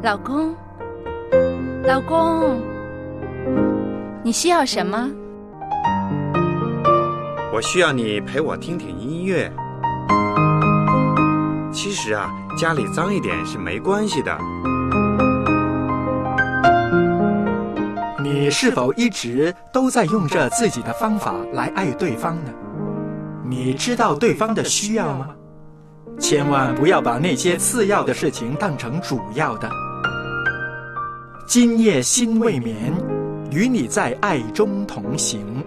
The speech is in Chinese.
老公，老公，你需要什么？我需要你陪我听听音乐。其实啊，家里脏一点是没关系的。你是否一直都在用着自己的方法来爱对方呢？你知道对方的需要吗？千万不要把那些次要的事情当成主要的。今夜心未眠，与你在爱中同行。